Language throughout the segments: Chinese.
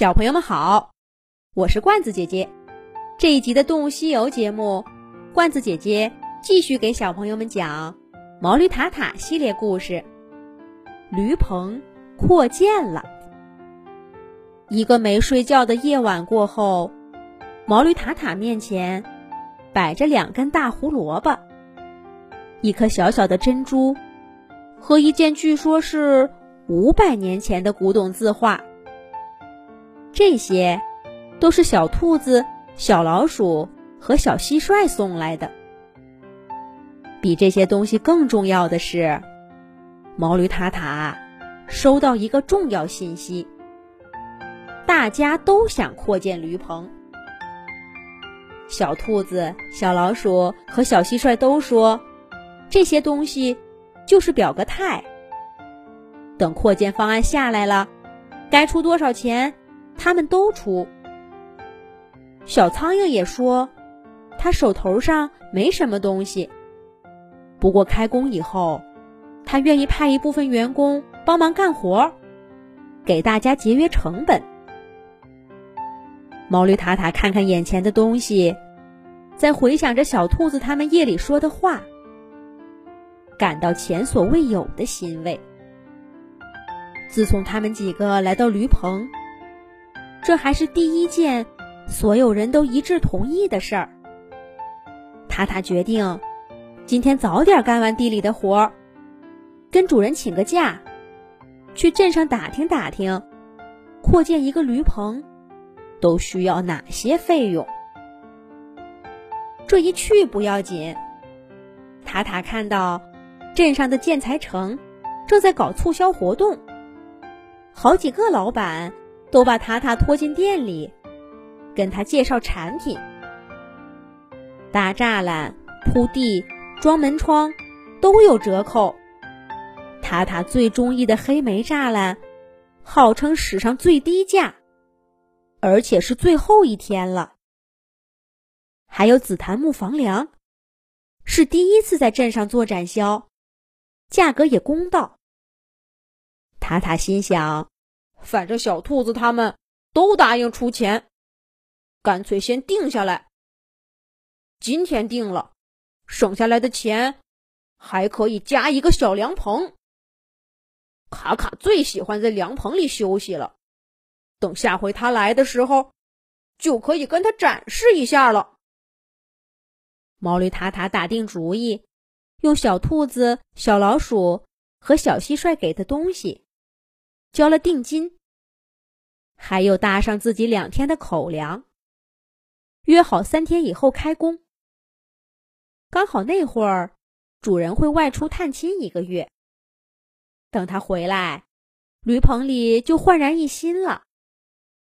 小朋友们好，我是罐子姐姐。这一集的《动物西游》节目，罐子姐姐继续给小朋友们讲《毛驴塔塔》系列故事。驴棚扩建了。一个没睡觉的夜晚过后，毛驴塔塔面前摆着两根大胡萝卜，一颗小小的珍珠，和一件据说是五百年前的古董字画。这些，都是小兔子、小老鼠和小蟋蟀送来的。比这些东西更重要的是，毛驴塔塔收到一个重要信息：大家都想扩建驴棚。小兔子、小老鼠和小蟋蟀都说，这些东西就是表个态。等扩建方案下来了，该出多少钱？他们都出。小苍蝇也说，他手头上没什么东西。不过开工以后，他愿意派一部分员工帮忙干活，给大家节约成本。毛驴塔塔看看眼前的东西，在回想着小兔子他们夜里说的话，感到前所未有的欣慰。自从他们几个来到驴棚。这还是第一件所有人都一致同意的事儿。塔塔决定今天早点干完地里的活儿，跟主人请个假，去镇上打听打听，扩建一个驴棚都需要哪些费用。这一去不要紧，塔塔看到镇上的建材城正在搞促销活动，好几个老板。都把塔塔拖进店里，跟他介绍产品。大栅栏、铺地、装门窗都有折扣。塔塔最中意的黑莓栅栏，号称史上最低价，而且是最后一天了。还有紫檀木房梁，是第一次在镇上做展销，价格也公道。塔塔心想。反正小兔子他们都答应出钱，干脆先定下来。今天定了，省下来的钱还可以加一个小凉棚。卡卡最喜欢在凉棚里休息了，等下回他来的时候，就可以跟他展示一下了。毛驴塔塔打定主意，用小兔子、小老鼠和小蟋蟀给的东西。交了定金，还有搭上自己两天的口粮，约好三天以后开工。刚好那会儿，主人会外出探亲一个月，等他回来，驴棚里就焕然一新了，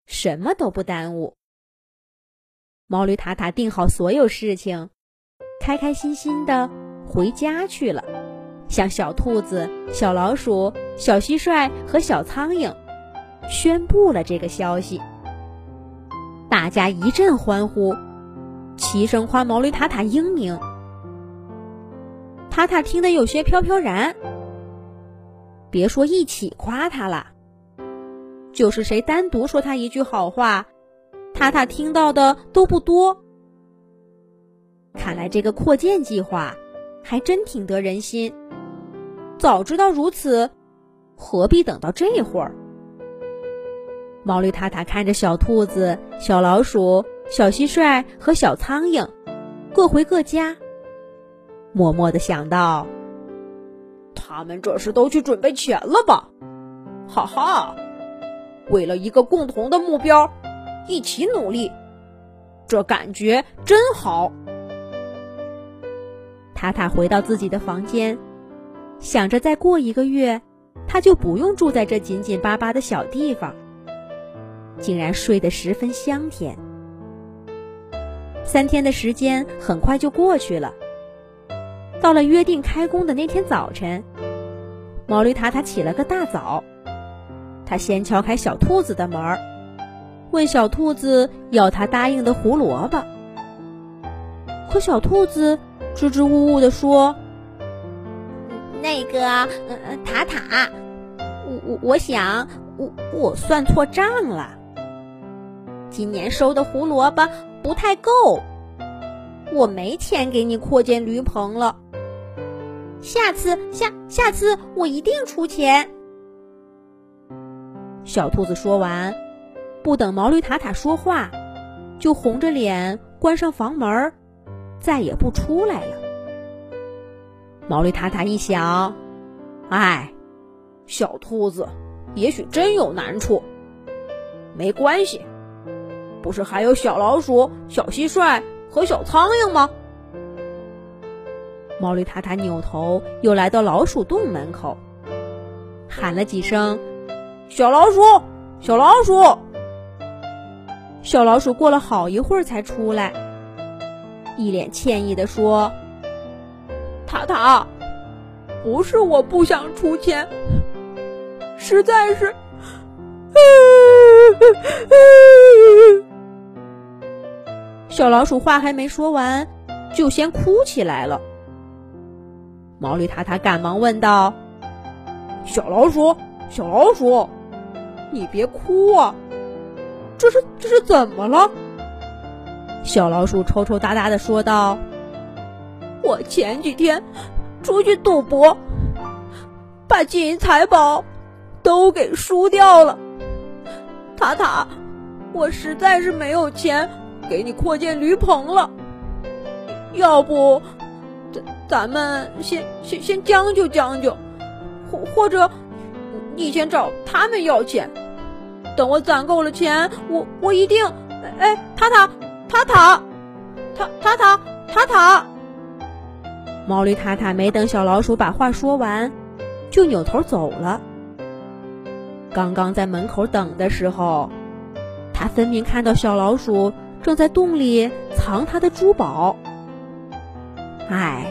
什么都不耽误。毛驴塔塔定好所有事情，开开心心的回家去了。向小兔子、小老鼠、小蟋蟀和小苍蝇宣布了这个消息，大家一阵欢呼，齐声夸毛驴塔塔英明。塔塔听得有些飘飘然，别说一起夸他了，就是谁单独说他一句好话，塔塔听到的都不多。看来这个扩建计划还真挺得人心。早知道如此，何必等到这会儿？毛驴塔塔看着小兔子、小老鼠、小蟋蟀和小苍蝇，各回各家，默默的想到：他们这是都去准备钱了吧？哈哈，为了一个共同的目标，一起努力，这感觉真好。塔塔回到自己的房间。想着再过一个月，他就不用住在这紧紧巴巴的小地方，竟然睡得十分香甜。三天的时间很快就过去了。到了约定开工的那天早晨，毛驴塔塔起了个大早，他先敲开小兔子的门，问小兔子要他答应的胡萝卜。可小兔子支支吾吾地说。那个，呃，塔塔，我我我想，我我算错账了，今年收的胡萝卜不太够，我没钱给你扩建驴棚了。下次下下次我一定出钱。小兔子说完，不等毛驴塔塔说话，就红着脸关上房门，再也不出来了。毛驴塔塔一想，哎，小兔子也许真有难处。没关系，不是还有小老鼠、小蟋蟀和小苍蝇吗？毛驴塔塔扭头，又来到老鼠洞门口，喊了几声：“小老鼠，小老鼠！”小老鼠过了好一会儿才出来，一脸歉意的说：“塔塔，不是我不想出钱，实在是……” 小老鼠话还没说完，就先哭起来了。毛驴塔塔赶忙问道：“小老鼠，小老鼠，你别哭啊！这是这是怎么了？”小老鼠抽抽搭搭的说道：“我前几天出去赌博，把金银财宝都给输掉了。塔塔，我实在是没有钱给你扩建驴棚了。要不，咱咱们先先先将就将就，或或者你先找他们要钱。等我攒够了钱，我我一定……哎，塔塔塔塔塔塔塔塔塔。毛驴塔塔没等小老鼠把话说完，就扭头走了。刚刚在门口等的时候，他分明看到小老鼠正在洞里藏他的珠宝。哎。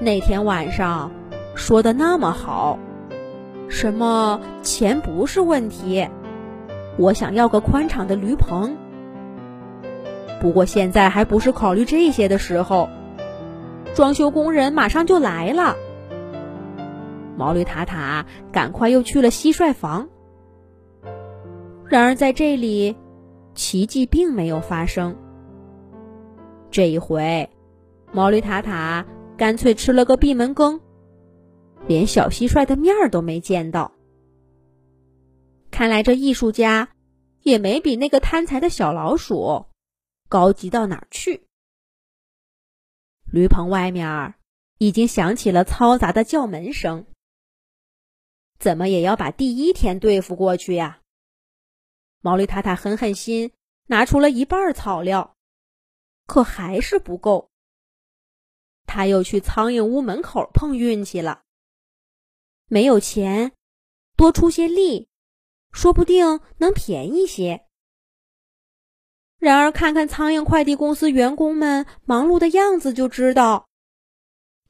那天晚上说的那么好，什么钱不是问题，我想要个宽敞的驴棚。不过现在还不是考虑这些的时候，装修工人马上就来了。毛驴塔塔赶快又去了蟋蟀房。然而在这里，奇迹并没有发生。这一回，毛驴塔塔。干脆吃了个闭门羹，连小蟋蟀的面儿都没见到。看来这艺术家也没比那个贪财的小老鼠高级到哪儿去。驴棚外面已经响起了嘈杂的叫门声，怎么也要把第一天对付过去呀？毛驴太太狠狠心，拿出了一半草料，可还是不够。他又去苍蝇屋门口碰运气了。没有钱，多出些力，说不定能便宜些。然而，看看苍蝇快递公司员工们忙碌的样子，就知道，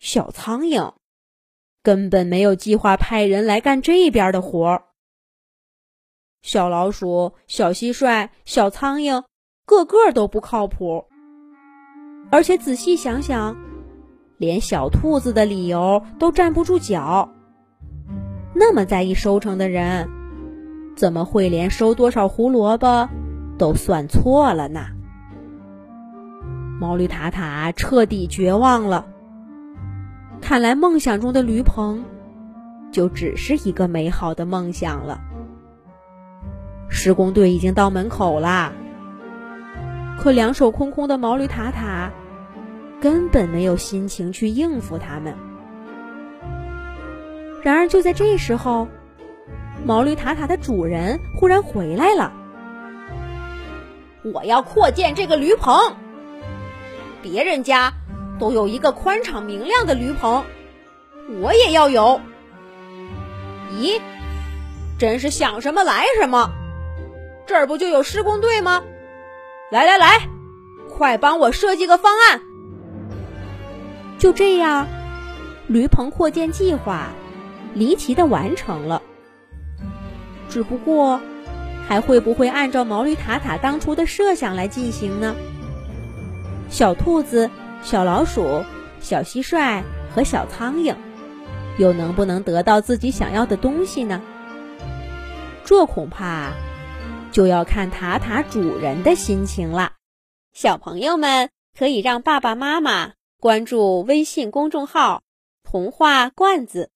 小苍蝇根本没有计划派人来干这边的活儿。小老鼠、小蟋蟀、小苍蝇，个个都不靠谱。而且仔细想想。连小兔子的理由都站不住脚。那么在意收成的人，怎么会连收多少胡萝卜都算错了呢？毛驴塔塔彻底绝望了。看来梦想中的驴棚，就只是一个美好的梦想了。施工队已经到门口啦，可两手空空的毛驴塔塔。根本没有心情去应付他们。然而，就在这时候，毛驴塔塔的主人忽然回来了。我要扩建这个驴棚，别人家都有一个宽敞明亮的驴棚，我也要有。咦，真是想什么来什么！这儿不就有施工队吗？来来来，快帮我设计个方案！就这样，驴棚扩建计划离奇的完成了。只不过，还会不会按照毛驴塔塔当初的设想来进行呢？小兔子小老鼠小蟋蟀和小苍蝇又能不能得到自己想要的东西呢？这恐怕就要看塔塔主人的心情了。小朋友们可以让爸爸妈妈关注微信公众号童话罐子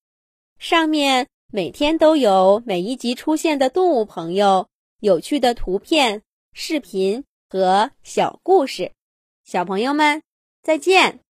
上面每天都有每一集出现的动物朋友有趣的图片视频和小故事。小朋友们再见。